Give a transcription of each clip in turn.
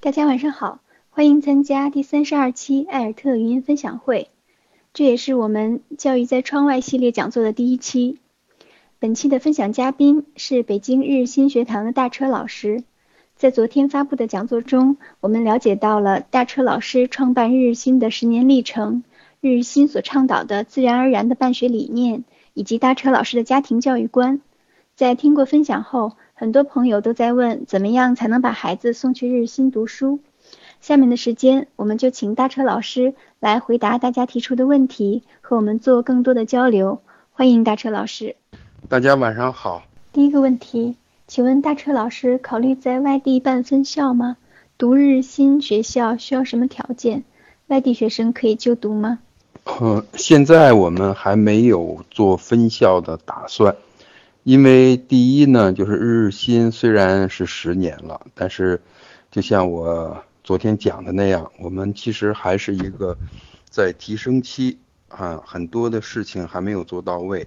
大家晚上好，欢迎参加第三十二期艾尔特语音分享会，这也是我们教育在窗外系列讲座的第一期。本期的分享嘉宾是北京日新学堂的大车老师。在昨天发布的讲座中，我们了解到了大车老师创办日日新的十年历程，日日新所倡导的自然而然的办学理念，以及大车老师的家庭教育观。在听过分享后，很多朋友都在问，怎么样才能把孩子送去日新读书？下面的时间，我们就请大车老师来回答大家提出的问题，和我们做更多的交流。欢迎大车老师。大家晚上好。第一个问题，请问大车老师考虑在外地办分校吗？读日新学校需要什么条件？外地学生可以就读吗？呃，现在我们还没有做分校的打算。因为第一呢，就是日日新虽然是十年了，但是就像我昨天讲的那样，我们其实还是一个在提升期啊，很多的事情还没有做到位。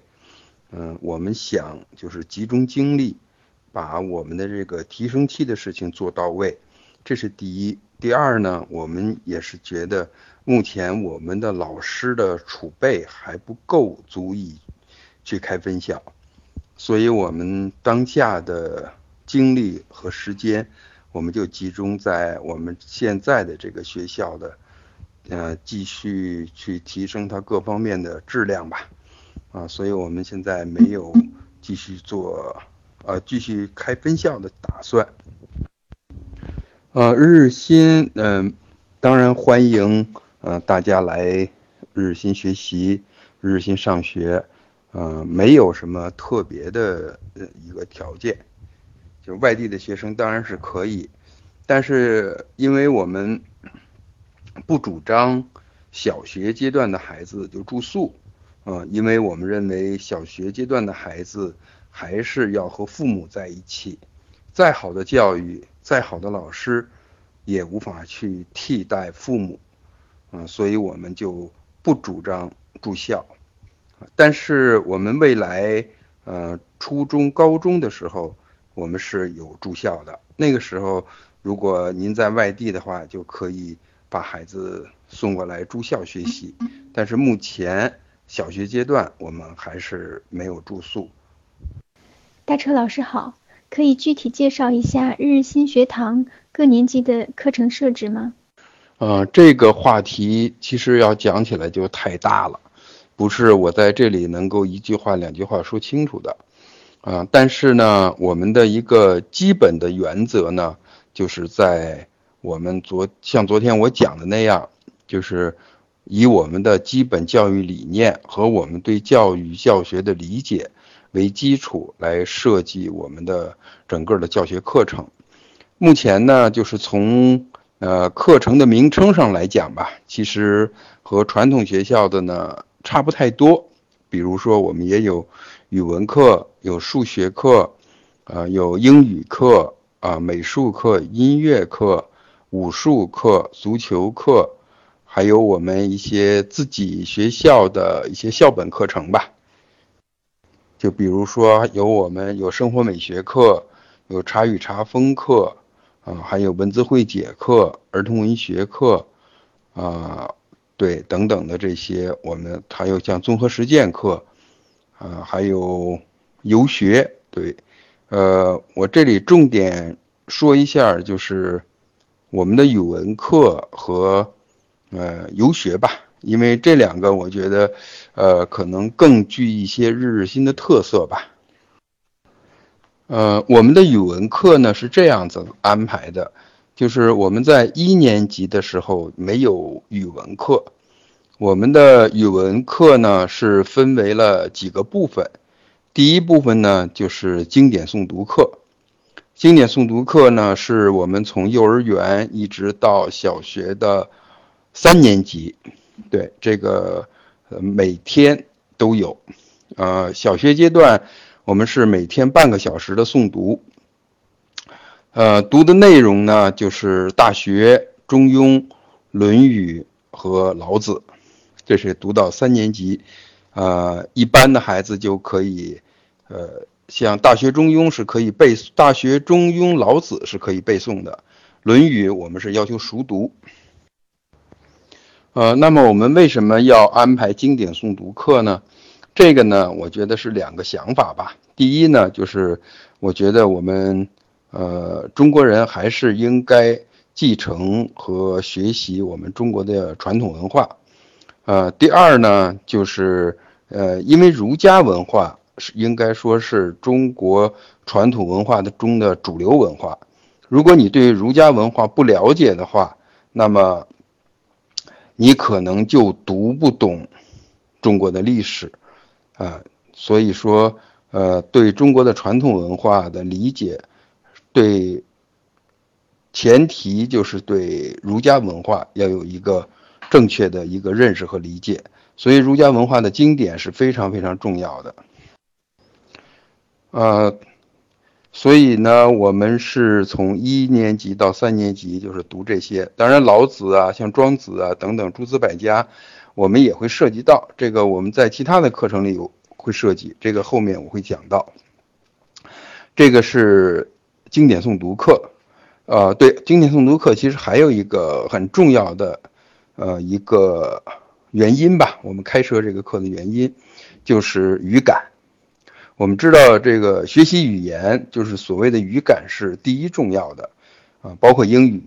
嗯，我们想就是集中精力，把我们的这个提升期的事情做到位，这是第一。第二呢，我们也是觉得目前我们的老师的储备还不够，足以去开分校。所以，我们当下的精力和时间，我们就集中在我们现在的这个学校的，呃，继续去提升它各方面的质量吧。啊，所以我们现在没有继续做，呃，继续开分校的打算。呃，日新，嗯，当然欢迎，呃，大家来日新学习，日新上学。嗯，没有什么特别的一个条件，就外地的学生当然是可以，但是因为我们不主张小学阶段的孩子就住宿，啊，因为我们认为小学阶段的孩子还是要和父母在一起，再好的教育，再好的老师，也无法去替代父母，啊，所以我们就不主张住校。但是我们未来，呃，初中、高中的时候，我们是有住校的。那个时候，如果您在外地的话，就可以把孩子送过来住校学习。但是目前小学阶段，我们还是没有住宿。大车老师好，可以具体介绍一下日日新学堂各年级的课程设置吗？呃，这个话题其实要讲起来就太大了。不是我在这里能够一句话两句话说清楚的，啊，但是呢，我们的一个基本的原则呢，就是在我们昨像昨天我讲的那样，就是以我们的基本教育理念和我们对教育教学的理解为基础来设计我们的整个的教学课程。目前呢，就是从呃课程的名称上来讲吧，其实和传统学校的呢。差不太多，比如说我们也有语文课，有数学课，啊，有英语课，啊，美术课、音乐课、武术课、足球课，还有我们一些自己学校的一些校本课程吧。就比如说有我们有生活美学课，有茶语茶风课，啊，还有文字会解课、儿童文学课，啊。对，等等的这些，我们还有像综合实践课，啊，还有游学。对，呃，我这里重点说一下，就是我们的语文课和呃游学吧，因为这两个我觉得，呃，可能更具一些日日新的特色吧。呃，我们的语文课呢是这样子安排的。就是我们在一年级的时候没有语文课，我们的语文课呢是分为了几个部分，第一部分呢就是经典诵读课，经典诵读课呢是我们从幼儿园一直到小学的三年级，对这个呃每天都有，呃，小学阶段我们是每天半个小时的诵读。呃，读的内容呢，就是《大学》《中庸》《论语》和《老子》，这是读到三年级。呃，一般的孩子就可以，呃，像《大学》《中庸》是可以背，《大学》《中庸》《老子》是可以背诵的。论语》我们是要求熟读。呃，那么我们为什么要安排经典诵读课呢？这个呢，我觉得是两个想法吧。第一呢，就是我觉得我们呃中国人还是应该继承和学习我们中国的传统文化。呃，第二呢，就是呃，因为儒家文化是应该说是中国传统文化的中的主流文化。如果你对儒家文化不了解的话，那么。你可能就读不懂中国的历史，啊，所以说，呃，对中国的传统文化的理解，对前提就是对儒家文化要有一个正确的一个认识和理解，所以儒家文化的经典是非常非常重要的，呃。所以呢，我们是从一年级到三年级就是读这些。当然，老子啊，像庄子啊等等诸子百家，我们也会涉及到。这个我们在其他的课程里有会涉及，这个后面我会讲到。这个是经典诵读课，呃，对，经典诵读课其实还有一个很重要的，呃，一个原因吧。我们开设这个课的原因就是语感。我们知道，这个学习语言就是所谓的语感是第一重要的，啊，包括英语，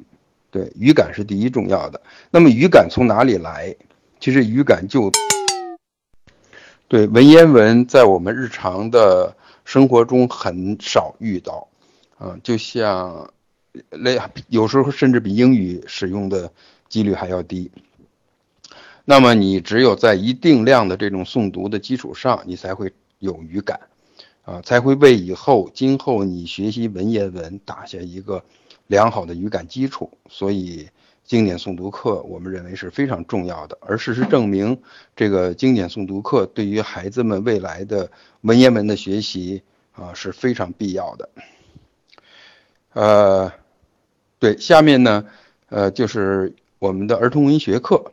对，语感是第一重要的。那么语感从哪里来？其实语感就对文言文在我们日常的生活中很少遇到，啊，就像那有时候甚至比英语使用的几率还要低。那么你只有在一定量的这种诵读的基础上，你才会有语感。啊，才会为以后今后你学习文言文打下一个良好的语感基础。所以，经典诵读课我们认为是非常重要的。而事实证明，这个经典诵读课对于孩子们未来的文言文的学习啊是非常必要的。呃，对，下面呢，呃，就是我们的儿童文学课。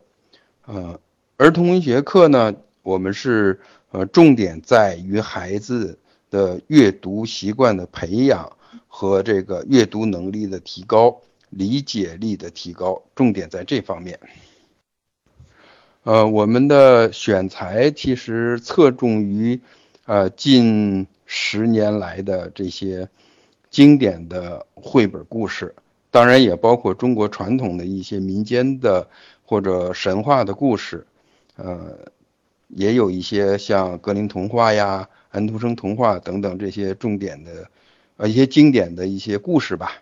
呃，儿童文学课呢，我们是呃重点在于孩子。的阅读习惯的培养和这个阅读能力的提高、理解力的提高，重点在这方面。呃，我们的选材其实侧重于呃近十年来的这些经典的绘本故事，当然也包括中国传统的一些民间的或者神话的故事，呃，也有一些像格林童话呀。安徒生童话等等这些重点的，呃，一些经典的一些故事吧，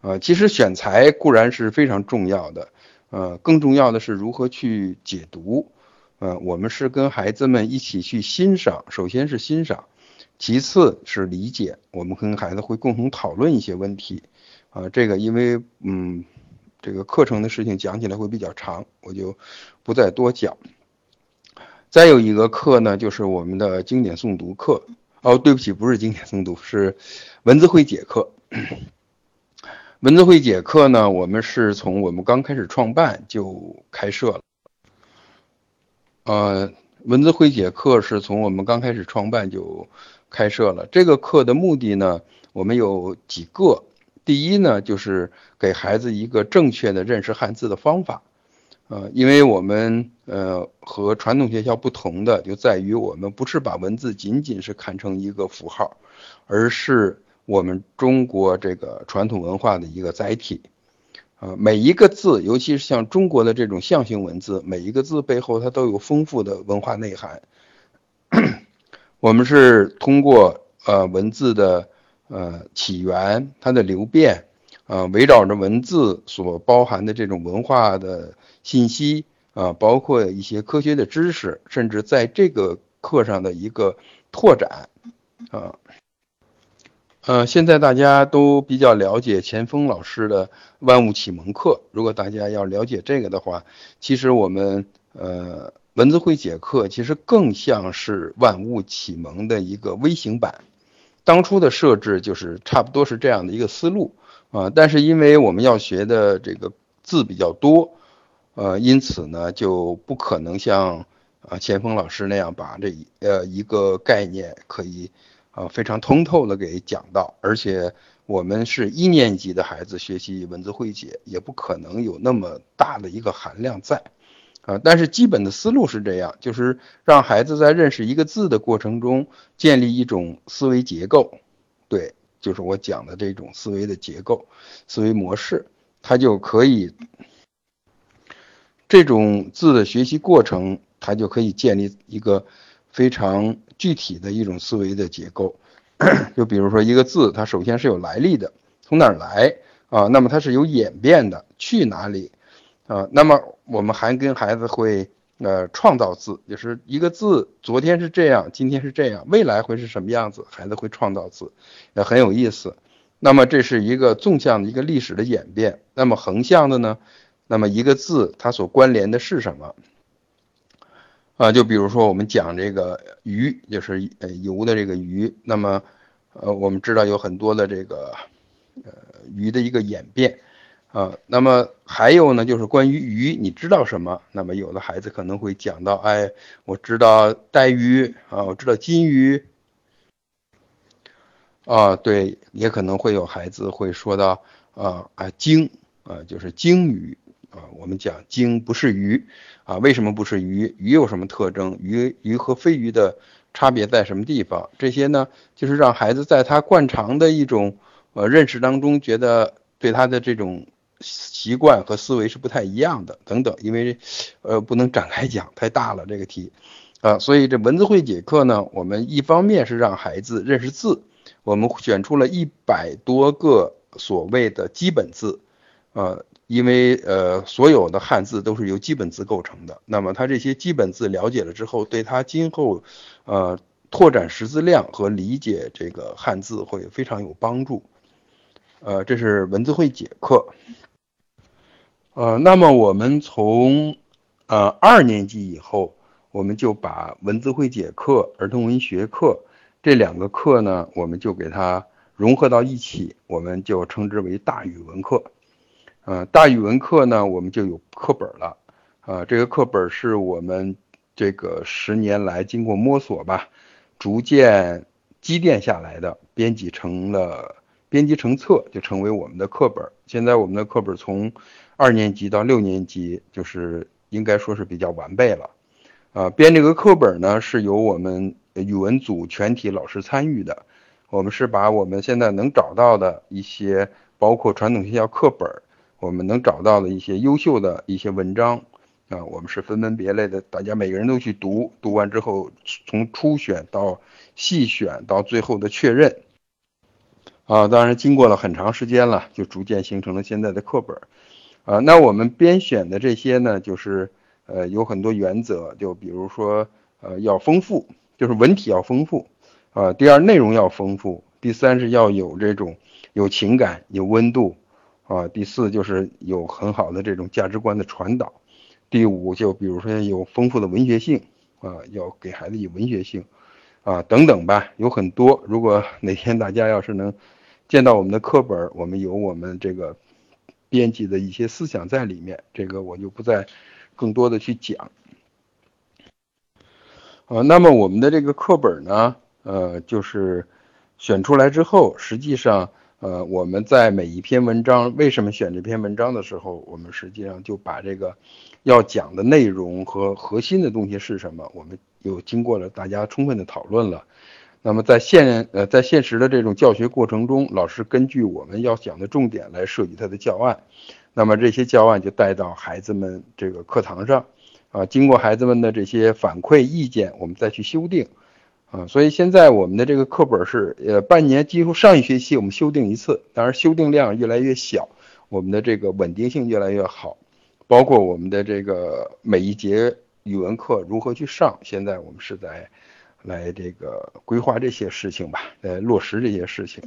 呃，其实选材固然是非常重要的，呃，更重要的是如何去解读，呃，我们是跟孩子们一起去欣赏，首先是欣赏，其次是理解，我们跟孩子会共同讨论一些问题，啊，这个因为嗯，这个课程的事情讲起来会比较长，我就不再多讲。再有一个课呢，就是我们的经典诵读课。哦，对不起，不是经典诵读，是文字会解课。文字会解课呢，我们是从我们刚开始创办就开设了。呃，文字会解课是从我们刚开始创办就开设了。这个课的目的呢，我们有几个。第一呢，就是给孩子一个正确的认识汉字的方法。呃，因为我们呃和传统学校不同的就在于我们不是把文字仅仅是看成一个符号，而是我们中国这个传统文化的一个载体。啊，每一个字，尤其是像中国的这种象形文字，每一个字背后它都有丰富的文化内涵。我们是通过呃文字的呃起源，它的流变，呃围绕着文字所包含的这种文化的。信息啊，包括一些科学的知识，甚至在这个课上的一个拓展啊，呃，现在大家都比较了解钱锋老师的万物启蒙课。如果大家要了解这个的话，其实我们呃文字会解课其实更像是万物启蒙的一个微型版。当初的设置就是差不多是这样的一个思路啊，但是因为我们要学的这个字比较多。呃，因此呢，就不可能像啊钱锋老师那样把这呃一个概念可以啊非常通透的给讲到，而且我们是一年级的孩子学习文字会解，也不可能有那么大的一个含量在，啊，但是基本的思路是这样，就是让孩子在认识一个字的过程中建立一种思维结构，对，就是我讲的这种思维的结构、思维模式，他就可以这种字的学习过程，他就可以建立一个非常具体的一种思维的结构。就比如说一个字，它首先是有来历的，从哪儿来啊？那么它是有演变的，去哪里啊？那么我们还跟孩子会呃创造字，就是一个字，昨天是这样，今天是这样，未来会是什么样子？孩子会创造字，也很有意思。那么这是一个纵向的一个历史的演变。那么横向的呢？那么一个字它所关联的是什么？啊，就比如说我们讲这个鱼，就是呃游的这个鱼，那么呃我们知道有很多的这个呃鱼的一个演变啊，那么还有呢就是关于鱼，你知道什么？那么有的孩子可能会讲到，哎，我知道带鱼啊，我知道金鱼啊，对，也可能会有孩子会说到啊啊鲸啊，就是鲸鱼啊，我们讲鲸不是鱼。啊，为什么不是鱼？鱼有什么特征？鱼鱼和非鱼的差别在什么地方？这些呢，就是让孩子在他惯常的一种呃认识当中，觉得对他的这种习惯和思维是不太一样的等等。因为呃不能展开讲，太大了这个题啊。所以这文字会解课呢，我们一方面是让孩子认识字，我们选出了一百多个所谓的基本字，呃。因为呃，所有的汉字都是由基本字构成的，那么他这些基本字了解了之后，对他今后，呃，拓展识字量和理解这个汉字会非常有帮助。呃，这是文字会解课。呃，那么我们从呃二年级以后，我们就把文字会解课、儿童文学课这两个课呢，我们就给它融合到一起，我们就称之为大语文课。呃，大语文课呢，我们就有课本了，啊，这个课本是我们这个十年来经过摸索吧，逐渐积淀下来的，编辑成了编辑成册，就成为我们的课本。现在我们的课本从二年级到六年级，就是应该说是比较完备了，啊，编这个课本呢是由我们语文组全体老师参与的，我们是把我们现在能找到的一些，包括传统学校课本。我们能找到的一些优秀的一些文章，啊，我们是分门别类的，大家每个人都去读，读完之后从初选到细选到最后的确认，啊，当然经过了很长时间了，就逐渐形成了现在的课本，啊，那我们编选的这些呢，就是呃有很多原则，就比如说呃要丰富，就是文体要丰富，啊，第二内容要丰富，第三是要有这种有情感有温度。啊，第四就是有很好的这种价值观的传导，第五就比如说有丰富的文学性啊，要给孩子以文学性啊等等吧，有很多。如果哪天大家要是能见到我们的课本，我们有我们这个编辑的一些思想在里面，这个我就不再更多的去讲。呃，那么我们的这个课本呢，呃，就是选出来之后，实际上。呃，我们在每一篇文章为什么选这篇文章的时候，我们实际上就把这个要讲的内容和核心的东西是什么，我们又经过了大家充分的讨论了。那么在现呃在现实的这种教学过程中，老师根据我们要讲的重点来设计他的教案，那么这些教案就带到孩子们这个课堂上，啊，经过孩子们的这些反馈意见，我们再去修订。啊，所以现在我们的这个课本是，呃，半年几乎上一学期我们修订一次，当然修订量越来越小，我们的这个稳定性越来越好，包括我们的这个每一节语文课如何去上，现在我们是在来这个规划这些事情吧，来落实这些事情。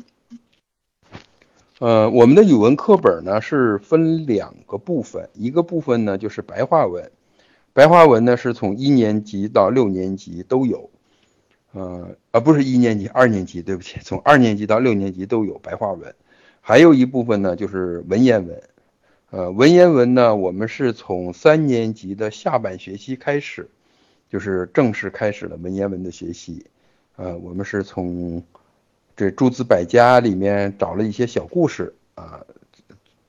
呃，我们的语文课本呢是分两个部分，一个部分呢就是白话文，白话文呢是从一年级到六年级都有。呃，啊，不是一年级、二年级，对不起，从二年级到六年级都有白话文，还有一部分呢就是文言文，呃，文言文呢，我们是从三年级的下半学期开始，就是正式开始了文言文的学习，呃，我们是从这诸子百家里面找了一些小故事啊，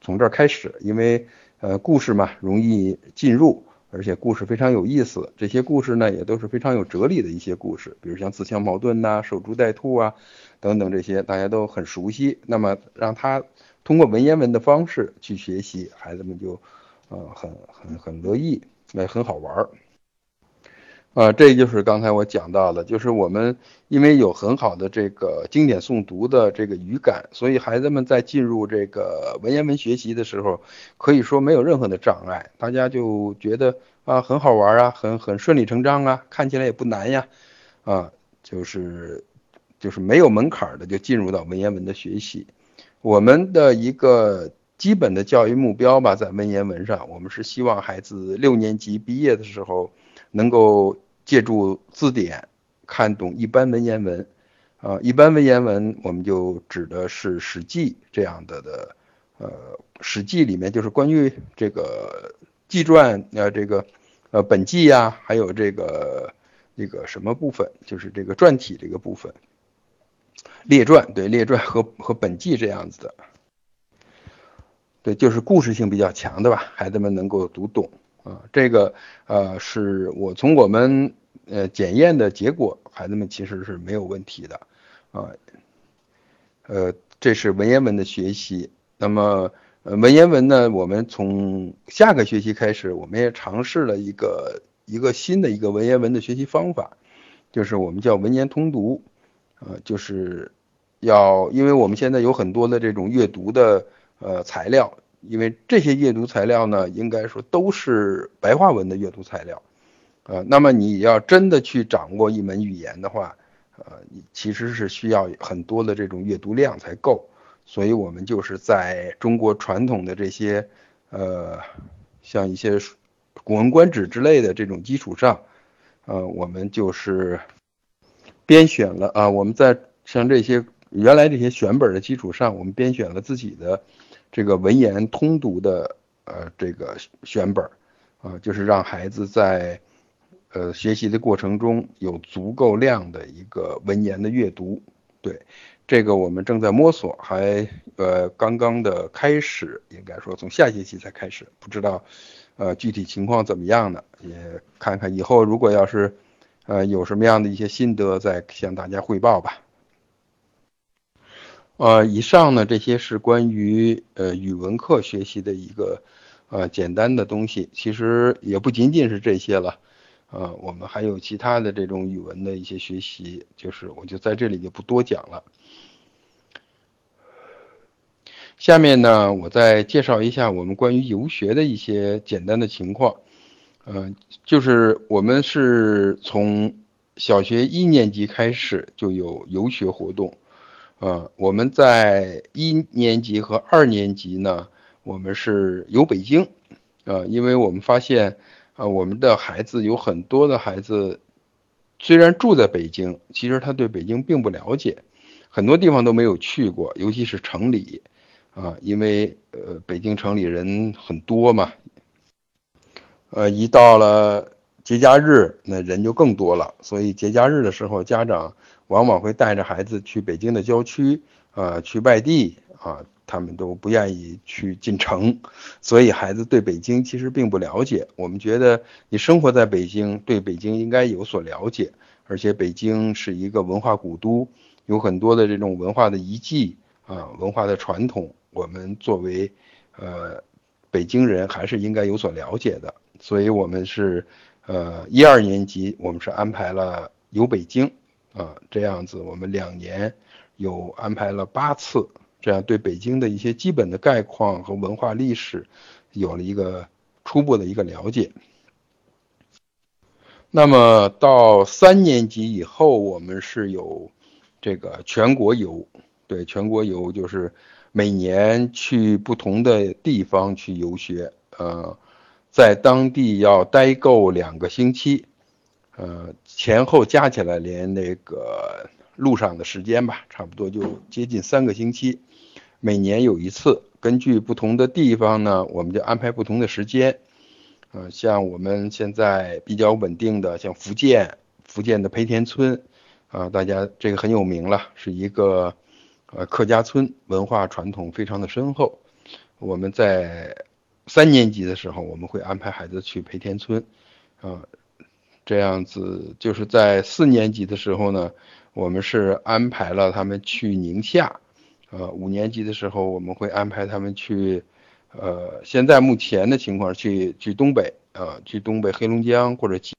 从这儿开始，因为呃故事嘛容易进入，而且故事非常有意思。这些故事呢也都是非常有哲理的一些故事，比如像自相矛盾呐、守株待兔啊等等这些大家都很熟悉。那么让他通过文言文的方式去学习，孩子们就呃很很很乐意，也很好玩儿。啊，这就是刚才我讲到的，就是我们因为有很好的这个经典诵读的这个语感，所以孩子们在进入这个文言文学习的时候，可以说没有任何的障碍，大家就觉得啊很好玩啊，很很顺理成章啊，看起来也不难呀，啊，就是就是没有门槛的就进入到文言文的学习。我们的一个基本的教育目标吧，在文言文上，我们是希望孩子六年级毕业的时候。能够借助字典看懂一般文言文，啊，一般文言文我们就指的是《史记》这样的的，呃，《史记》里面就是关于这个纪传，呃，这个呃本纪呀，还有这个那个什么部分，就是这个传体这个部分，列传对列传和和本纪这样子的，对，就是故事性比较强的吧，孩子们能够读懂。啊，这个呃，是我从我们呃检验的结果，孩子们其实是没有问题的，啊，呃，这是文言文的学习。那么呃文言文呢，我们从下个学期开始，我们也尝试了一个一个新的一个文言文的学习方法，就是我们叫文言通读，呃，就是要，因为我们现在有很多的这种阅读的呃材料。因为这些阅读材料呢，应该说都是白话文的阅读材料，呃，那么你要真的去掌握一门语言的话，呃，其实是需要很多的这种阅读量才够。所以我们就是在中国传统的这些，呃，像一些《古文观止》之类的这种基础上，呃，我们就是编选了啊，我们在像这些原来这些选本的基础上，我们编选了自己的。这个文言通读的呃这个选本儿啊，就是让孩子在呃学习的过程中有足够量的一个文言的阅读。对，这个我们正在摸索，还呃刚刚的开始，应该说从下学期才开始，不知道呃具体情况怎么样呢？也看看以后如果要是呃有什么样的一些心得，再向大家汇报吧。呃，以上呢这些是关于呃语文课学习的一个呃简单的东西，其实也不仅仅是这些了，呃，我们还有其他的这种语文的一些学习，就是我就在这里就不多讲了。下面呢，我再介绍一下我们关于游学的一些简单的情况，呃，就是我们是从小学一年级开始就有游学活动。呃，我们在一年级和二年级呢，我们是游北京，呃，因为我们发现，呃，我们的孩子有很多的孩子，虽然住在北京，其实他对北京并不了解，很多地方都没有去过，尤其是城里，啊，因为呃，北京城里人很多嘛，呃，一到了节假日，那人就更多了，所以节假日的时候，家长。往往会带着孩子去北京的郊区，呃，去外地啊，他们都不愿意去进城，所以孩子对北京其实并不了解。我们觉得你生活在北京，对北京应该有所了解，而且北京是一个文化古都，有很多的这种文化的遗迹啊，文化的传统，我们作为呃北京人还是应该有所了解的。所以我们是呃一二年级，我们是安排了游北京。啊，这样子，我们两年有安排了八次，这样对北京的一些基本的概况和文化历史有了一个初步的一个了解。那么到三年级以后，我们是有这个全国游，对，全国游就是每年去不同的地方去游学，呃，在当地要待够两个星期。呃，前后加起来连那个路上的时间吧，差不多就接近三个星期。每年有一次，根据不同的地方呢，我们就安排不同的时间。呃，像我们现在比较稳定的，像福建，福建的培田村，啊，大家这个很有名了，是一个呃客家村文化传统非常的深厚。我们在三年级的时候，我们会安排孩子去培田村，啊，这样子就是在四年级的时候呢，我们是安排了他们去宁夏，呃，五年级的时候我们会安排他们去，呃，现在目前的情况去去东北，啊，去东北黑龙江或者吉，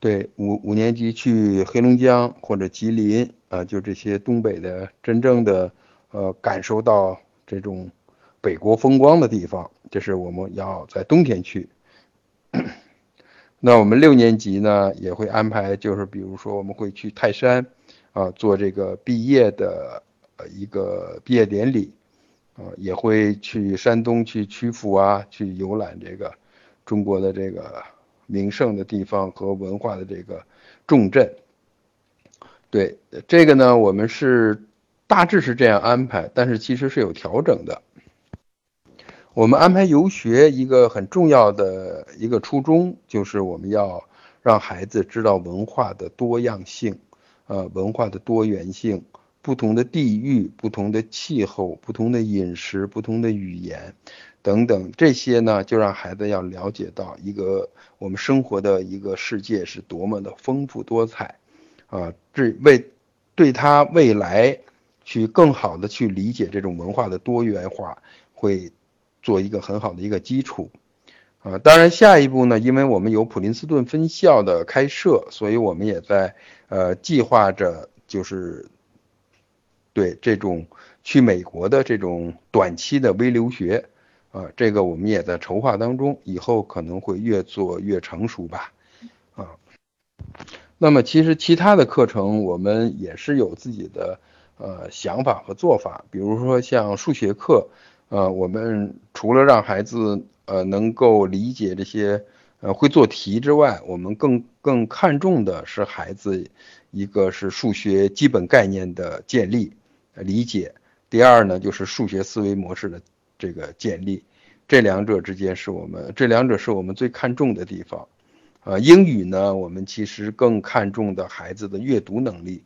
对，五五年级去黑龙江或者吉林，啊，就这些东北的真正的，呃，感受到这种。北国风光的地方，这是我们要在冬天去。那我们六年级呢，也会安排，就是比如说我们会去泰山，啊，做这个毕业的呃一个毕业典礼，啊，也会去山东去曲阜啊，去游览这个中国的这个名胜的地方和文化的这个重镇。对这个呢，我们是大致是这样安排，但是其实是有调整的。我们安排游学一个很重要的一个初衷，就是我们要让孩子知道文化的多样性，呃，文化的多元性，不同的地域、不同的气候、不同的饮食、不同的语言等等，这些呢，就让孩子要了解到一个我们生活的一个世界是多么的丰富多彩，啊，这为对他未来去更好的去理解这种文化的多元化会。做一个很好的一个基础，啊，当然下一步呢，因为我们有普林斯顿分校的开设，所以我们也在呃计划着，就是对这种去美国的这种短期的微留学，啊，这个我们也在筹划当中，以后可能会越做越成熟吧，啊，那么其实其他的课程我们也是有自己的呃想法和做法，比如说像数学课。呃，我们除了让孩子呃能够理解这些呃会做题之外，我们更更看重的是孩子一个是数学基本概念的建立理解，第二呢就是数学思维模式的这个建立，这两者之间是我们这两者是我们最看重的地方。呃，英语呢，我们其实更看重的孩子的阅读能力。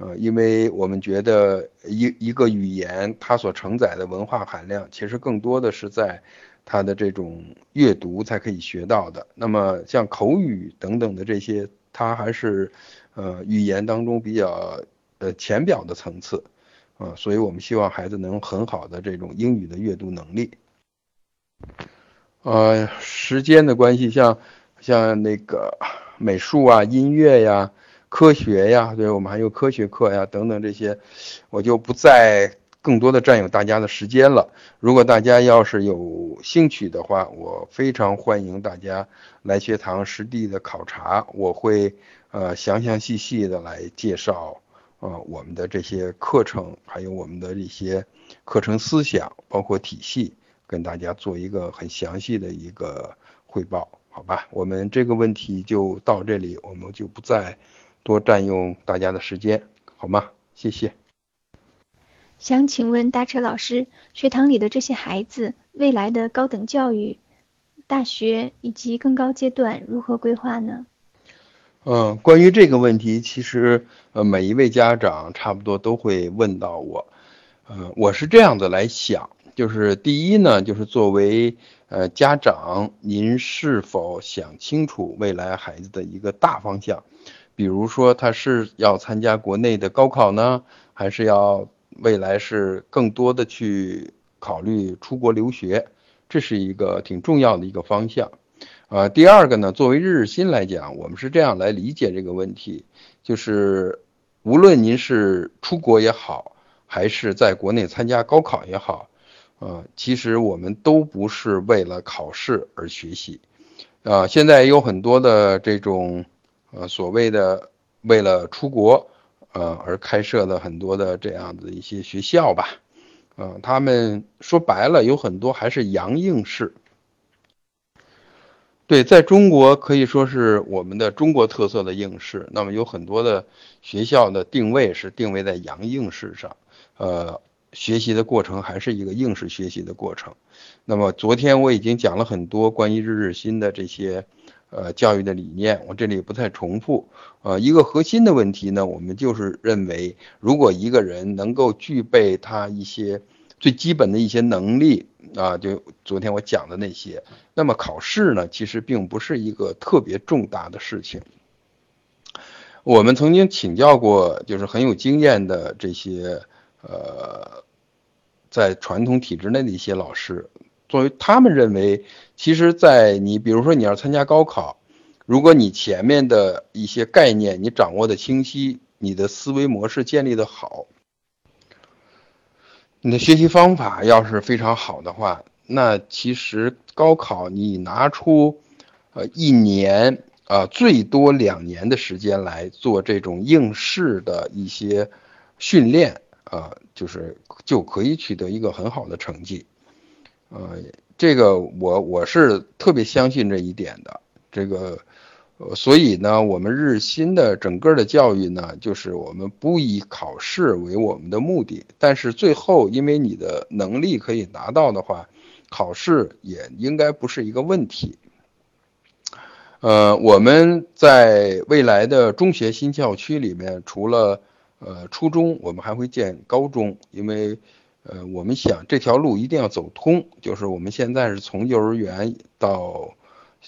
呃，因为我们觉得一一个语言它所承载的文化含量，其实更多的是在它的这种阅读才可以学到的。那么像口语等等的这些，它还是呃语言当中比较呃浅表的层次啊，所以我们希望孩子能很好的这种英语的阅读能力。呃，时间的关系，像像那个美术啊、音乐呀。科学呀，对我们还有科学课呀，等等这些，我就不再更多的占用大家的时间了。如果大家要是有兴趣的话，我非常欢迎大家来学堂实地的考察，我会呃详详细细的来介绍呃我们的这些课程，还有我们的一些课程思想，包括体系，跟大家做一个很详细的一个汇报，好吧？我们这个问题就到这里，我们就不再。多占用大家的时间，好吗？谢谢。想请问大车老师，学堂里的这些孩子未来的高等教育、大学以及更高阶段如何规划呢？嗯，关于这个问题，其实呃每一位家长差不多都会问到我。呃，我是这样子来想，就是第一呢，就是作为呃家长，您是否想清楚未来孩子的一个大方向？比如说，他是要参加国内的高考呢，还是要未来是更多的去考虑出国留学？这是一个挺重要的一个方向。呃，第二个呢，作为日日新来讲，我们是这样来理解这个问题，就是无论您是出国也好，还是在国内参加高考也好，呃，其实我们都不是为了考试而学习。啊，现在有很多的这种。呃，所谓的为了出国，呃而开设的很多的这样的一些学校吧，呃，他们说白了有很多还是洋应试。对，在中国可以说是我们的中国特色的应试，那么有很多的学校的定位是定位在洋应试上，呃，学习的过程还是一个应试学习的过程。那么昨天我已经讲了很多关于日日新的这些。呃教育的理念，我这里不再重复。呃，一个核心的问题呢，我们就是认为，如果一个人能够具备他一些最基本的一些能力啊，就昨天我讲的那些，那么考试呢，其实并不是一个特别重大的事情。我们曾经请教过，就是很有经验的这些呃，在传统体制内的一些老师，作为他们认为，其实，在你比如说你要参加高考，如果你前面的一些概念你掌握的清晰，你的思维模式建立的好，你的学习方法要是非常好的话，那其实高考你拿出呃一年。啊，最多两年的时间来做这种应试的一些训练啊，就是就可以取得一个很好的成绩。呃，这个我我是特别相信这一点的。这个，所以呢，我们日新的整个的教育呢，就是我们不以考试为我们的目的，但是最后因为你的能力可以达到的话，考试也应该不是一个问题。呃，我们在未来的中学新校区里面，除了呃初中，我们还会建高中，因为呃我们想这条路一定要走通，就是我们现在是从幼儿园到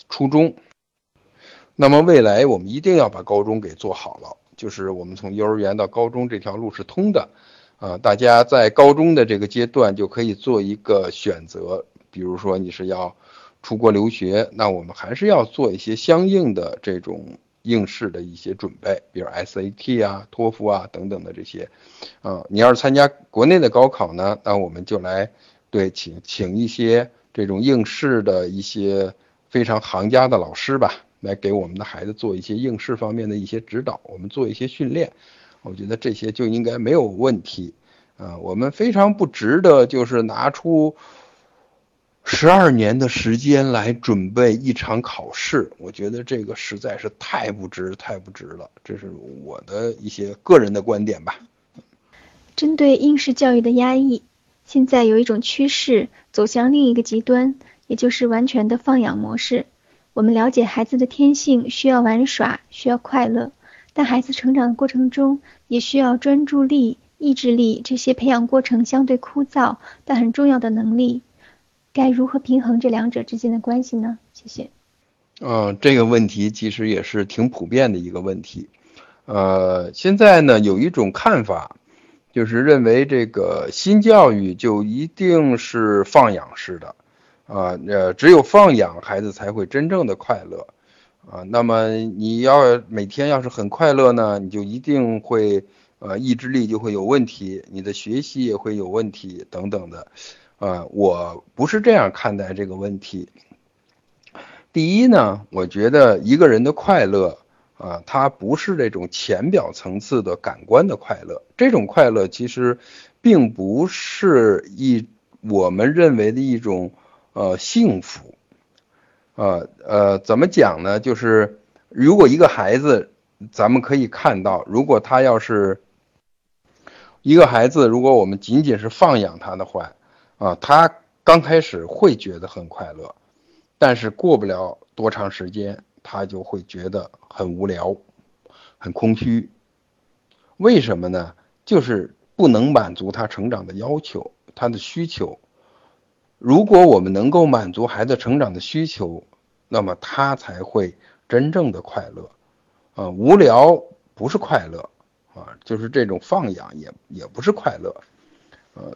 初中，那么未来我们一定要把高中给做好了，就是我们从幼儿园到高中这条路是通的，啊，大家在高中的这个阶段就可以做一个选择，比如说你是要。出国留学，那我们还是要做一些相应的这种应试的一些准备，比如 SAT 啊、托福啊等等的这些。啊，你要是参加国内的高考呢，那我们就来对请请一些这种应试的一些非常行家的老师吧，来给我们的孩子做一些应试方面的一些指导，我们做一些训练。我觉得这些就应该没有问题。啊，我们非常不值得就是拿出。十二年的时间来准备一场考试，我觉得这个实在是太不值，太不值了。这是我的一些个人的观点吧。针对应试教育的压抑，现在有一种趋势走向另一个极端，也就是完全的放养模式。我们了解孩子的天性需要玩耍，需要快乐，但孩子成长的过程中也需要专注力、意志力这些培养过程相对枯燥但很重要的能力。该如何平衡这两者之间的关系呢？谢谢。嗯，这个问题其实也是挺普遍的一个问题。呃，现在呢有一种看法，就是认为这个新教育就一定是放养式的，啊，呃，只有放养孩子才会真正的快乐，啊，那么你要每天要是很快乐呢，你就一定会，呃，意志力就会有问题，你的学习也会有问题等等的。呃，我不是这样看待这个问题。第一呢，我觉得一个人的快乐啊，他不是这种浅表层次的感官的快乐，这种快乐其实并不是一我们认为的一种呃幸福。呃呃，怎么讲呢？就是如果一个孩子，咱们可以看到，如果他要是一个孩子，如果我们仅仅是放养他的话。啊，他刚开始会觉得很快乐，但是过不了多长时间，他就会觉得很无聊，很空虚。为什么呢？就是不能满足他成长的要求，他的需求。如果我们能够满足孩子成长的需求，那么他才会真正的快乐。啊，无聊不是快乐，啊，就是这种放养也也不是快乐。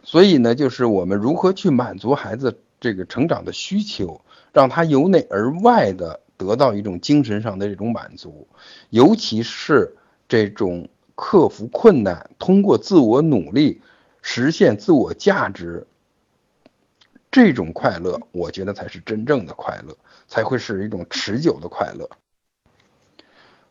所以呢，就是我们如何去满足孩子这个成长的需求，让他由内而外的得到一种精神上的这种满足，尤其是这种克服困难，通过自我努力实现自我价值，这种快乐，我觉得才是真正的快乐，才会是一种持久的快乐。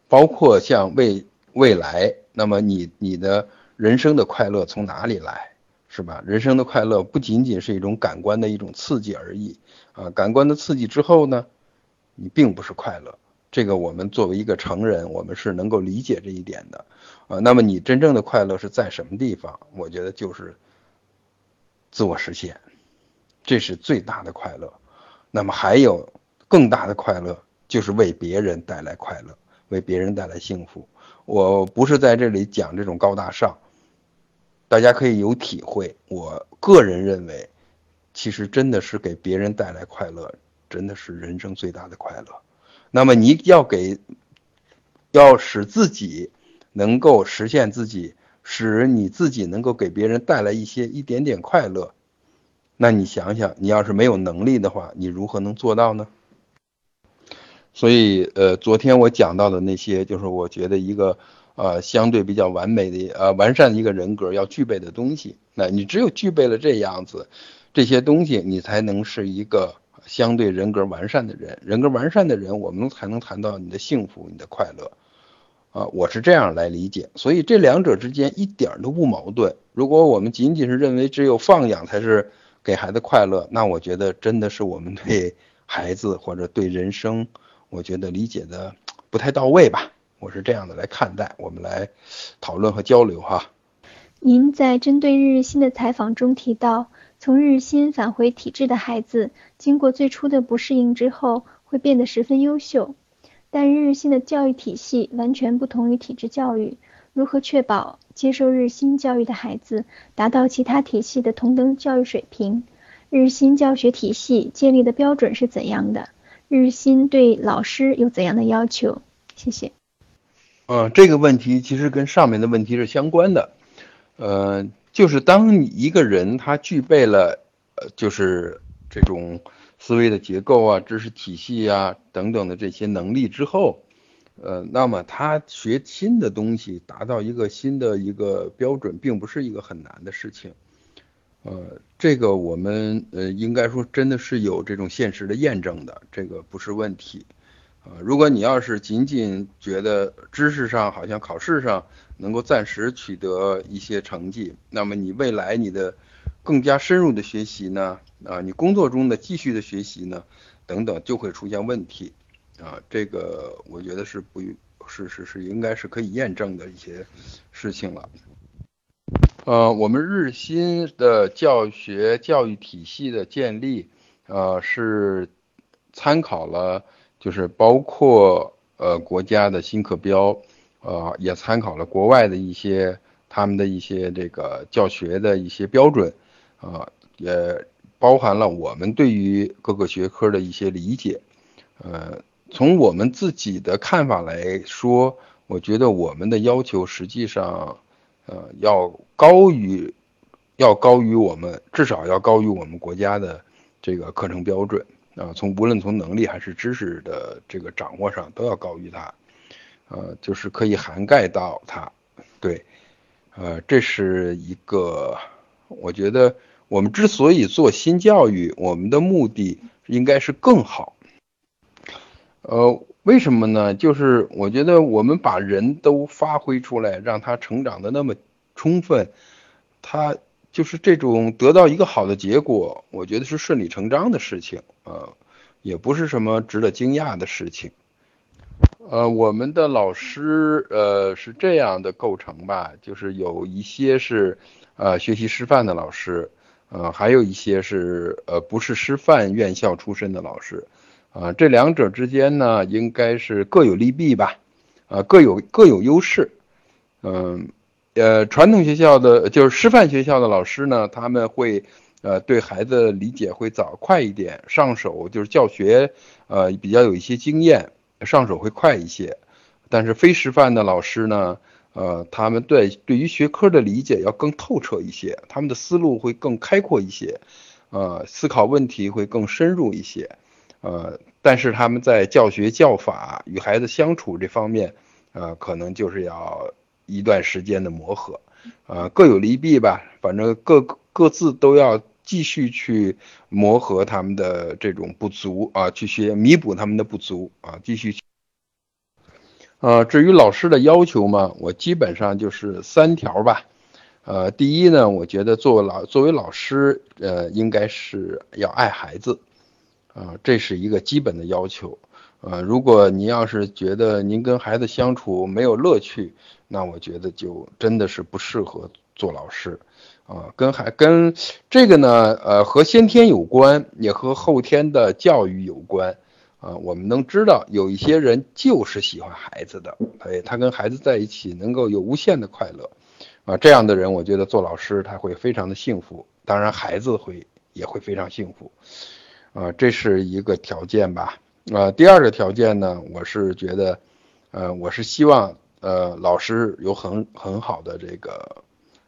包括像未未来，那么你你的人生的快乐从哪里来？是吧？人生的快乐不仅仅是一种感官的一种刺激而已啊！感官的刺激之后呢，你并不是快乐。这个我们作为一个成人，我们是能够理解这一点的啊。那么你真正的快乐是在什么地方？我觉得就是自我实现，这是最大的快乐。那么还有更大的快乐，就是为别人带来快乐，为别人带来幸福。我不是在这里讲这种高大上，大家可以有体会。我个人认为，其实真的是给别人带来快乐，真的是人生最大的快乐。那么你要给，要使自己能够实现自己，使你自己能够给别人带来一些一点点快乐，那你想想，你要是没有能力的话，你如何能做到呢？所以，呃，昨天我讲到的那些，就是我觉得一个，呃，相对比较完美的，呃，完善的一个人格要具备的东西。那你只有具备了这样子，这些东西，你才能是一个相对人格完善的人。人格完善的人，我们才能谈到你的幸福、你的快乐。啊，我是这样来理解。所以这两者之间一点都不矛盾。如果我们仅仅是认为只有放养才是给孩子快乐，那我觉得真的是我们对孩子或者对人生。我觉得理解的不太到位吧，我是这样的来看待，我们来讨论和交流哈。您在针对日日新的采访中提到，从日日新返回体制的孩子，经过最初的不适应之后，会变得十分优秀。但日日新的教育体系完全不同于体制教育，如何确保接受日新教育的孩子达到其他体系的同等教育水平？日新教学体系建立的标准是怎样的？日新对老师有怎样的要求？谢谢。嗯，这个问题其实跟上面的问题是相关的。呃，就是当一个人他具备了，呃，就是这种思维的结构啊、知识体系啊等等的这些能力之后，呃，那么他学新的东西，达到一个新的一个标准，并不是一个很难的事情。呃，这个我们呃应该说真的是有这种现实的验证的，这个不是问题。啊，如果你要是仅仅觉得知识上好像考试上能够暂时取得一些成绩，那么你未来你的更加深入的学习呢，啊，你工作中的继续的学习呢，等等就会出现问题。啊，这个我觉得是不，是是是应该是可以验证的一些事情了。呃，我们日新的教学教育体系的建立，呃，是参考了，就是包括呃国家的新课标，呃，也参考了国外的一些他们的一些这个教学的一些标准，啊，也包含了我们对于各个学科的一些理解，呃，从我们自己的看法来说，我觉得我们的要求实际上。呃，要高于，要高于我们，至少要高于我们国家的这个课程标准啊。从无论从能力还是知识的这个掌握上，都要高于他。呃，就是可以涵盖到他。对，呃，这是一个，我觉得我们之所以做新教育，我们的目的应该是更好。呃。为什么呢？就是我觉得我们把人都发挥出来，让他成长的那么充分，他就是这种得到一个好的结果，我觉得是顺理成章的事情啊，也不是什么值得惊讶的事情。呃，我们的老师呃是这样的构成吧，就是有一些是呃学习师范的老师，呃，还有一些是呃不是师范院校出身的老师。啊，这两者之间呢，应该是各有利弊吧，啊，各有各有优势。嗯，呃传统学校的就是师范学校的老师呢，他们会，呃，对孩子理解会早快一点，上手就是教学，呃，比较有一些经验，上手会快一些。但是非师范的老师呢，呃，他们对对于学科的理解要更透彻一些，他们的思路会更开阔一些，呃，思考问题会更深入一些。呃，但是他们在教学教法与孩子相处这方面，呃，可能就是要一段时间的磨合，呃，各有利弊吧。反正各各自都要继续去磨合他们的这种不足啊，去学弥补他们的不足啊，继续。呃，至于老师的要求嘛，我基本上就是三条吧。呃，第一呢，我觉得作为老作为老师，呃，应该是要爱孩子。啊，这是一个基本的要求，呃，如果您要是觉得您跟孩子相处没有乐趣，那我觉得就真的是不适合做老师，啊，跟孩跟这个呢，呃，和先天有关，也和后天的教育有关，啊，我们能知道有一些人就是喜欢孩子的，哎，他跟孩子在一起能够有无限的快乐，啊，这样的人我觉得做老师他会非常的幸福，当然孩子会也会非常幸福，啊，这是一个条件吧，呃，第二个条件呢，我是觉得，呃，我是希望呃老师有很很好的这个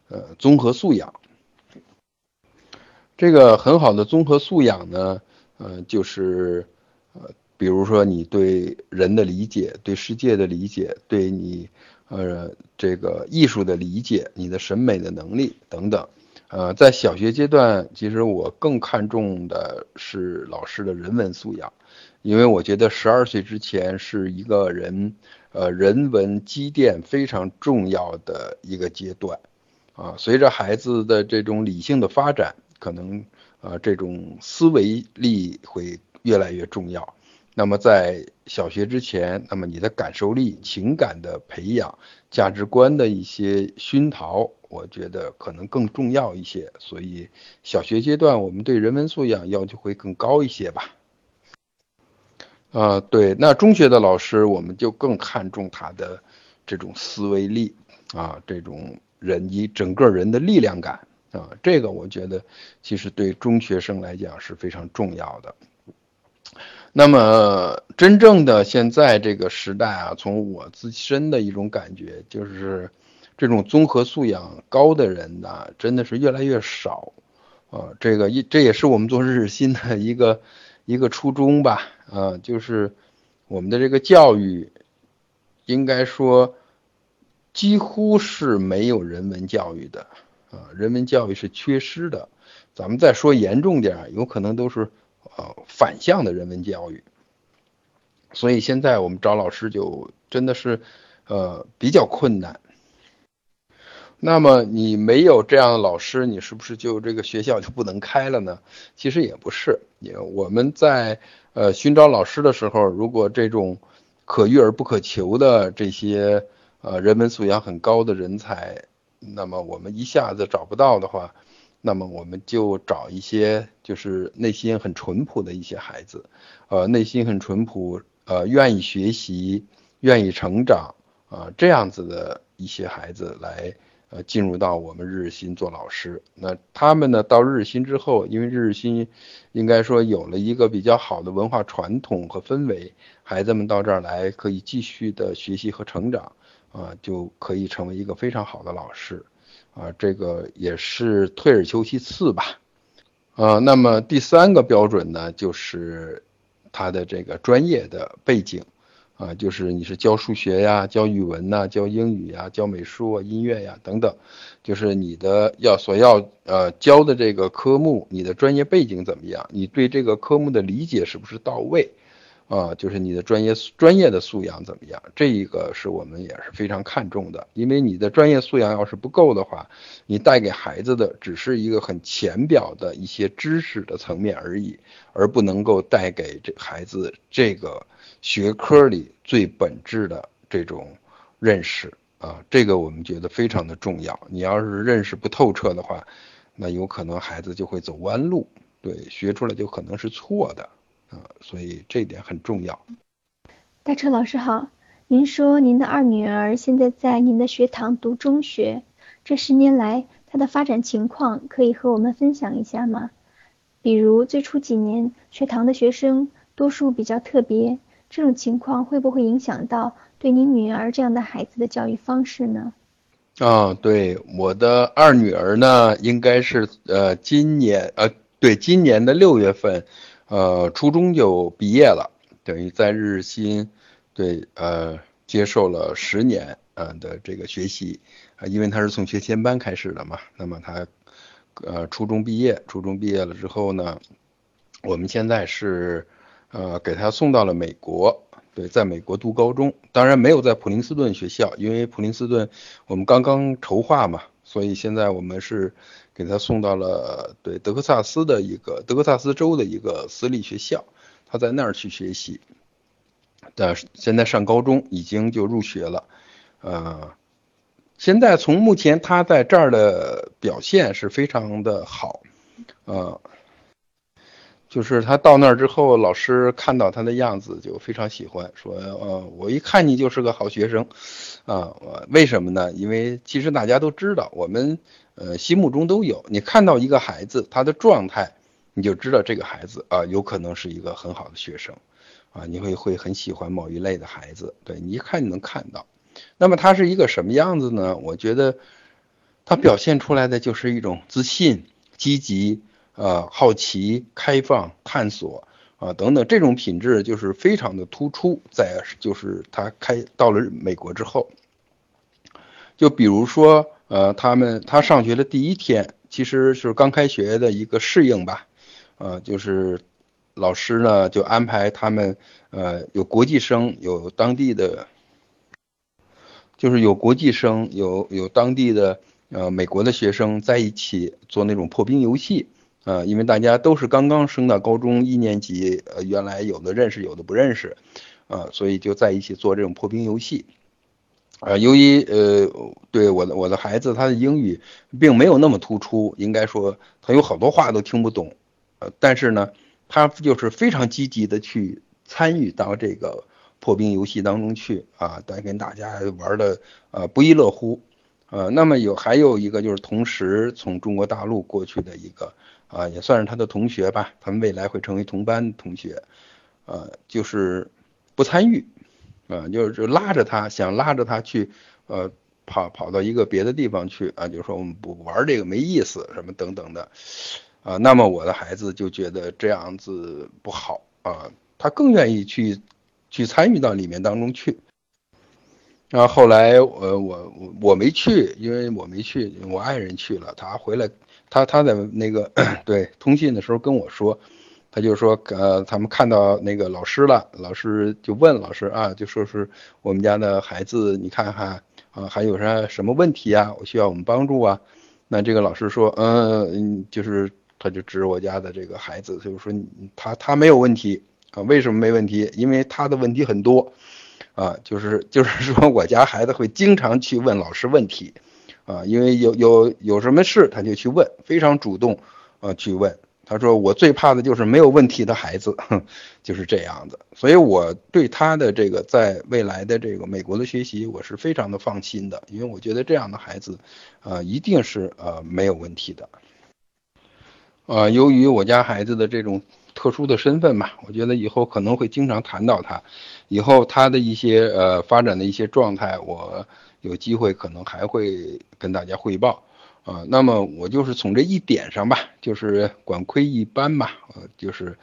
呃综合素养，这个很好的综合素养呢。呃，就是，呃，比如说你对人的理解，对世界的理解，对你，呃，这个艺术的理解，你的审美的能力等等，呃，在小学阶段，其实我更看重的是老师的人文素养，因为我觉得十二岁之前是一个人，呃，人文积淀非常重要的一个阶段，啊，随着孩子的这种理性的发展，可能。呃，这种思维力会越来越重要。那么在小学之前，那么你的感受力、情感的培养、价值观的一些熏陶，我觉得可能更重要一些。所以小学阶段，我们对人文素养要求会更高一些吧。啊，对，那中学的老师，我们就更看重他的这种思维力啊，这种人以整个人的力量感。啊，这个我觉得其实对中学生来讲是非常重要的。那么，真正的现在这个时代啊，从我自身的一种感觉，就是这种综合素养高的人呢，真的是越来越少。啊，这个一这也是我们做日新的一个一个初衷吧。啊，就是我们的这个教育，应该说几乎是没有人文教育的。啊，人文教育是缺失的，咱们再说严重点有可能都是呃反向的人文教育。所以现在我们招老师就真的是呃比较困难。那么你没有这样的老师，你是不是就这个学校就不能开了呢？其实也不是，也我们在呃寻找老师的时候，如果这种可遇而不可求的这些呃人文素养很高的人才。那么我们一下子找不到的话，那么我们就找一些就是内心很淳朴的一些孩子，呃，内心很淳朴，呃，愿意学习，愿意成长，啊，这样子的一些孩子来，呃，进入到我们日日新做老师。那他们呢，到日日新之后，因为日日新应该说有了一个比较好的文化传统和氛围，孩子们到这儿来可以继续的学习和成长。啊，就可以成为一个非常好的老师，啊，这个也是退而求其次吧，啊，那么第三个标准呢，就是他的这个专业的背景，啊，就是你是教数学呀、教语文呐、教英语呀、教美术啊、音乐呀等等，就是你的要所要呃教的这个科目，你的专业背景怎么样？你对这个科目的理解是不是到位？啊，就是你的专业专业的素养怎么样？这一个是我们也是非常看重的，因为你的专业素养要是不够的话，你带给孩子的只是一个很浅表的一些知识的层面而已，而不能够带给这孩子这个学科里最本质的这种认识啊，这个我们觉得非常的重要。你要是认识不透彻的话，那有可能孩子就会走弯路，对，学出来就可能是错的。啊，所以这点很重要。大车老师好，您说您的二女儿现在在您的学堂读中学，这十年来她的发展情况可以和我们分享一下吗？比如最初几年学堂的学生多数比较特别，这种情况会不会影响到对您女儿这样的孩子的教育方式呢？啊，对，我的二女儿呢，应该是呃今年呃对今年的六月份。呃，初中就毕业了，等于在日新，对，呃，接受了十年，嗯的这个学习，啊，因为他是从学前班开始的嘛，那么他，呃，初中毕业，初中毕业了之后呢，我们现在是，呃，给他送到了美国，对，在美国读高中，当然没有在普林斯顿学校，因为普林斯顿我们刚刚筹划嘛，所以现在我们是。给他送到了对德克萨斯的一个德克萨斯州的一个私立学校，他在那儿去学习，但现在上高中已经就入学了，呃，现在从目前他在这儿的表现是非常的好，呃，就是他到那儿之后，老师看到他的样子就非常喜欢，说呃，我一看你就是个好学生，啊，为什么呢？因为其实大家都知道，我们呃心目中都有，你看到一个孩子他的状态，你就知道这个孩子啊有可能是一个很好的学生，啊，你会会很喜欢某一类的孩子，对你一看就能看到。那么他是一个什么样子呢？我觉得他表现出来的就是一种自信、积极。呃，好奇、开放、探索啊，等等，这种品质就是非常的突出。在就是他开到了美国之后，就比如说，呃，他们他上学的第一天，其实是刚开学的一个适应吧，呃，就是老师呢就安排他们，呃，有国际生，有当地的，就是有国际生，有有当地的，呃，美国的学生在一起做那种破冰游戏。呃，因为大家都是刚刚升到高中一年级，呃，原来有的认识，有的不认识，呃，所以就在一起做这种破冰游戏。呃，由于呃，对我的我的孩子，他的英语并没有那么突出，应该说他有好多话都听不懂，呃，但是呢，他就是非常积极的去参与到这个破冰游戏当中去啊，带跟大家玩的呃不亦乐乎，呃，那么有还有一个就是同时从中国大陆过去的一个。啊，也算是他的同学吧，他们未来会成为同班同学，呃，就是不参与，啊，就是拉着他，想拉着他去，呃，跑跑到一个别的地方去，啊，就是说我们不玩这个没意思，什么等等的，啊，那么我的孩子就觉得这样子不好，啊，他更愿意去去参与到里面当中去，然后后来，呃，我我我没去，因为我没去，我爱人去了，他回来。他他在那个 对通信的时候跟我说，他就说呃他们看到那个老师了，老师就问老师啊，就说是我们家的孩子，你看看啊还有啥什么问题啊，我需要我们帮助啊。那这个老师说嗯就是他就指我家的这个孩子，就是说他他没有问题啊，为什么没问题？因为他的问题很多啊，就是就是说我家孩子会经常去问老师问题。啊，因为有有有什么事他就去问，非常主动，啊去问。他说我最怕的就是没有问题的孩子，就是这样子。所以我对他的这个在未来的这个美国的学习，我是非常的放心的，因为我觉得这样的孩子，呃，一定是呃没有问题的。呃，由于我家孩子的这种特殊的身份吧，我觉得以后可能会经常谈到他，以后他的一些呃发展的一些状态，我。有机会可能还会跟大家汇报，啊，那么我就是从这一点上吧，就是管窥一斑吧，呃，就是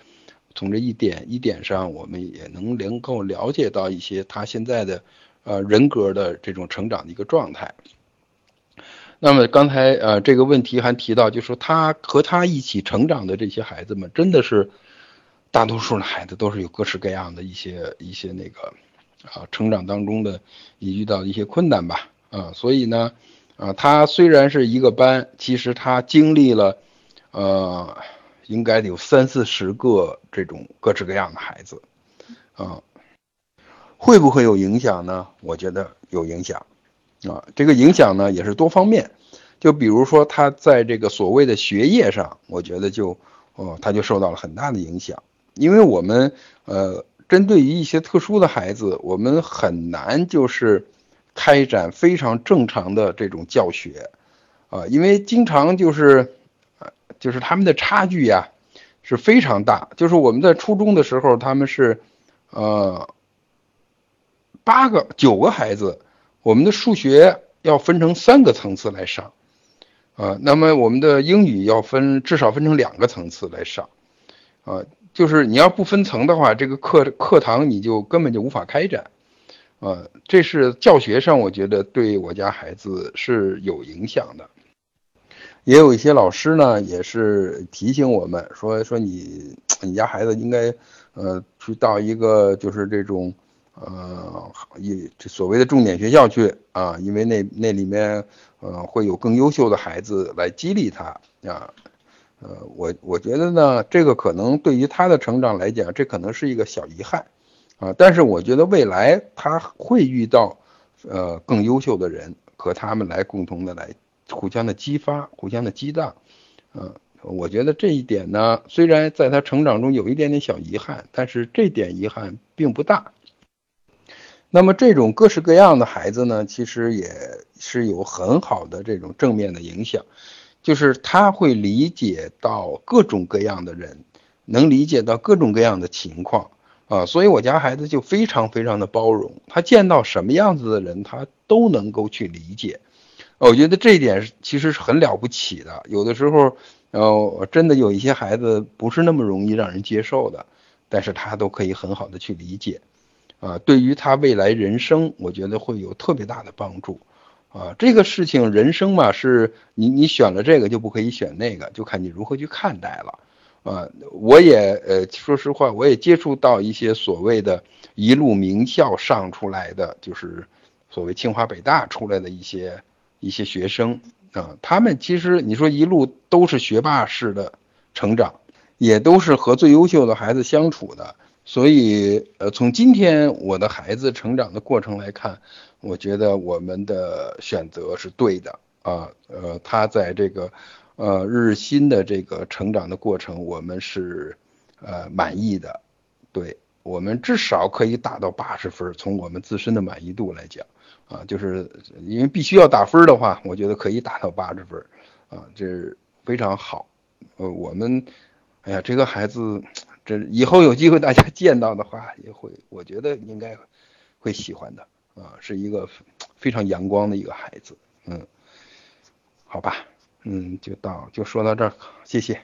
从这一点一点上，我们也能能够了解到一些他现在的呃人格的这种成长的一个状态。那么刚才呃这个问题还提到，就说他和他一起成长的这些孩子们，真的是大多数的孩子都是有各式各样的一些一些那个。啊，成长当中的也遇到一些困难吧，啊，所以呢，啊，他虽然是一个班，其实他经历了，呃，应该有三四十个这种各式各样的孩子，啊，会不会有影响呢？我觉得有影响，啊，这个影响呢也是多方面，就比如说他在这个所谓的学业上，我觉得就，哦，他就受到了很大的影响，因为我们，呃。针对于一些特殊的孩子，我们很难就是开展非常正常的这种教学，啊，因为经常就是，就是他们的差距呀是非常大。就是我们在初中的时候，他们是，呃，八个九个孩子，我们的数学要分成三个层次来上，啊，那么我们的英语要分至少分成两个层次来上，啊。就是你要不分层的话，这个课课堂你就根本就无法开展，呃，这是教学上我觉得对我家孩子是有影响的。也有一些老师呢，也是提醒我们说说你你家孩子应该呃去到一个就是这种呃一所谓的重点学校去啊，因为那那里面呃会有更优秀的孩子来激励他啊。呃，我我觉得呢，这个可能对于他的成长来讲，这可能是一个小遗憾，啊，但是我觉得未来他会遇到，呃，更优秀的人和他们来共同的来互相的激发，互相的激荡，嗯，我觉得这一点呢，虽然在他成长中有一点点小遗憾，但是这点遗憾并不大。那么这种各式各样的孩子呢，其实也是有很好的这种正面的影响，就是他会理解到各种各样的人，能理解到各种各样的情况啊，所以我家孩子就非常非常的包容，他见到什么样子的人，他都能够去理解。我觉得这一点其实是很了不起的，有的时候。呃，真的有一些孩子不是那么容易让人接受的，但是他都可以很好的去理解，啊，对于他未来人生，我觉得会有特别大的帮助，啊，这个事情人生嘛，是你你选了这个就不可以选那个，就看你如何去看待了，啊，我也呃说实话，我也接触到一些所谓的一路名校上出来的，就是所谓清华北大出来的一些一些学生。啊，他们其实你说一路都是学霸式的成长，也都是和最优秀的孩子相处的，所以呃，从今天我的孩子成长的过程来看，我觉得我们的选择是对的啊，呃，他在这个呃日新的这个成长的过程，我们是呃满意的，对我们至少可以达到八十分，从我们自身的满意度来讲。啊，就是因为必须要打分的话，我觉得可以打到八十分，啊，这非常好。呃，我们，哎呀，这个孩子，这以后有机会大家见到的话，也会，我觉得应该会喜欢的，啊，是一个非常阳光的一个孩子，嗯，好吧，嗯，就到就说到这儿，谢谢。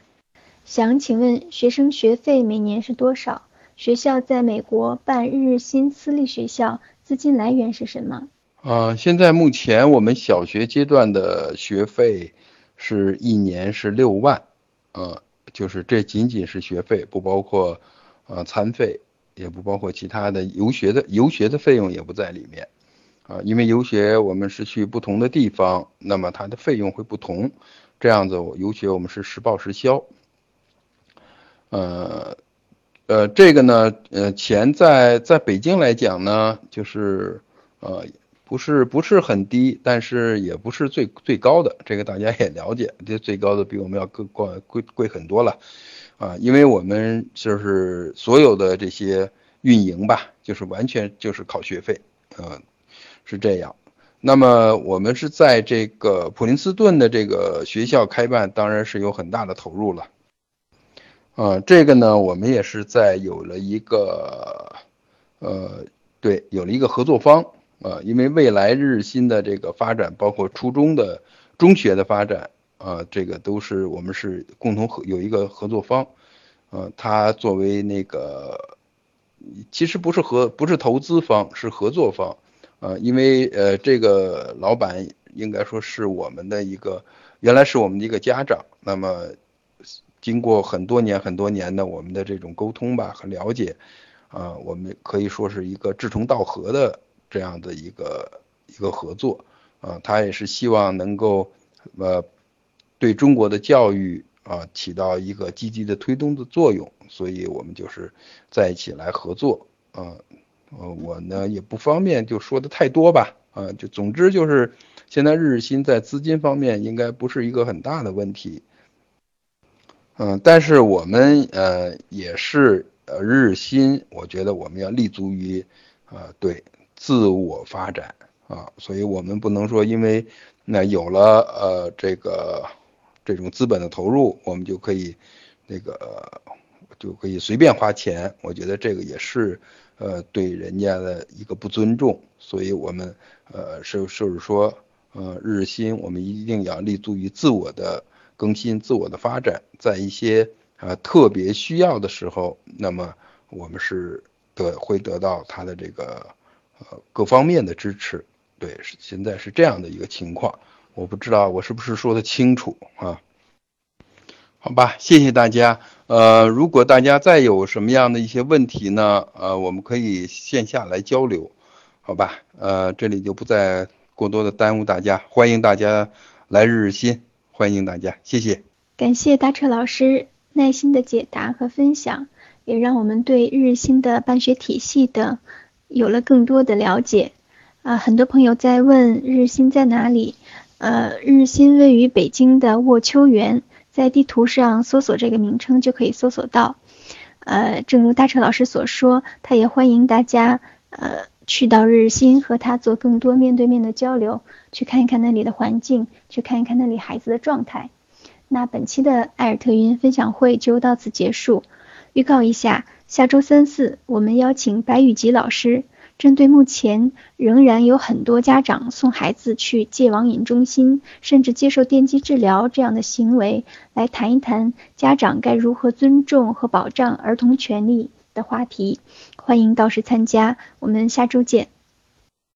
想请问学生学费每年是多少？学校在美国办日日新私立学校，资金来源是什么？啊，现在目前我们小学阶段的学费是一年是六万，呃，就是这仅仅是学费，不包括呃餐费，也不包括其他的游学的游学的费用也不在里面，啊，因为游学我们是去不同的地方，那么它的费用会不同，这样子游学我们是实报实销，呃，呃，这个呢，呃，钱在在北京来讲呢，就是呃。不是不是很低，但是也不是最最高的，这个大家也了解，这最高的比我们要更贵贵贵很多了，啊，因为我们就是所有的这些运营吧，就是完全就是靠学费，呃，是这样。那么我们是在这个普林斯顿的这个学校开办，当然是有很大的投入了，啊，这个呢，我们也是在有了一个，呃，对，有了一个合作方。啊，因为未来日新的这个发展，包括初中的中学的发展，啊，这个都是我们是共同合有一个合作方，呃，他作为那个，其实不是合不是投资方，是合作方，呃，因为呃这个老板应该说是我们的一个原来是我们的一个家长，那么经过很多年很多年的我们的这种沟通吧和了解，啊，我们可以说是一个志同道合的。这样的一个一个合作，啊，他也是希望能够，呃，对中国的教育啊起到一个积极的推动的作用，所以我们就是在一起来合作，啊，呃，我呢也不方便就说的太多吧，啊，就总之就是现在日新在资金方面应该不是一个很大的问题，嗯，但是我们呃也是呃日新，我觉得我们要立足于，啊，对。自我发展啊，所以我们不能说因为那有了呃这个这种资本的投入，我们就可以那个就可以随便花钱。我觉得这个也是呃对人家的一个不尊重。所以我们呃是就是说呃日新，我们一定要立足于自我的更新、自我的发展，在一些呃特别需要的时候，那么我们是得会得到他的这个。呃，各方面的支持，对，是现在是这样的一个情况，我不知道我是不是说的清楚啊？好吧，谢谢大家。呃，如果大家再有什么样的一些问题呢，呃，我们可以线下来交流，好吧？呃，这里就不再过多的耽误大家，欢迎大家来日日新，欢迎大家，谢谢。感谢大车老师耐心的解答和分享，也让我们对日日新的办学体系的。有了更多的了解，啊，很多朋友在问日日新在哪里？呃，日新位于北京的卧秋园，在。地图上搜索这个名称就可以搜索到。呃，正如大车老师所说，他也欢迎大家呃去到日新和他做更多面对面的交流，去看一看那里的环境，去看一看那里孩子的状态。那本期的艾尔特语音分享会就到此结束。预告一下，下周三四我们邀请白宇吉老师，针对目前仍然有很多家长送孩子去戒网瘾中心，甚至接受电击治疗这样的行为，来谈一谈家长该如何尊重和保障儿童权利的话题。欢迎到时参加，我们下周见。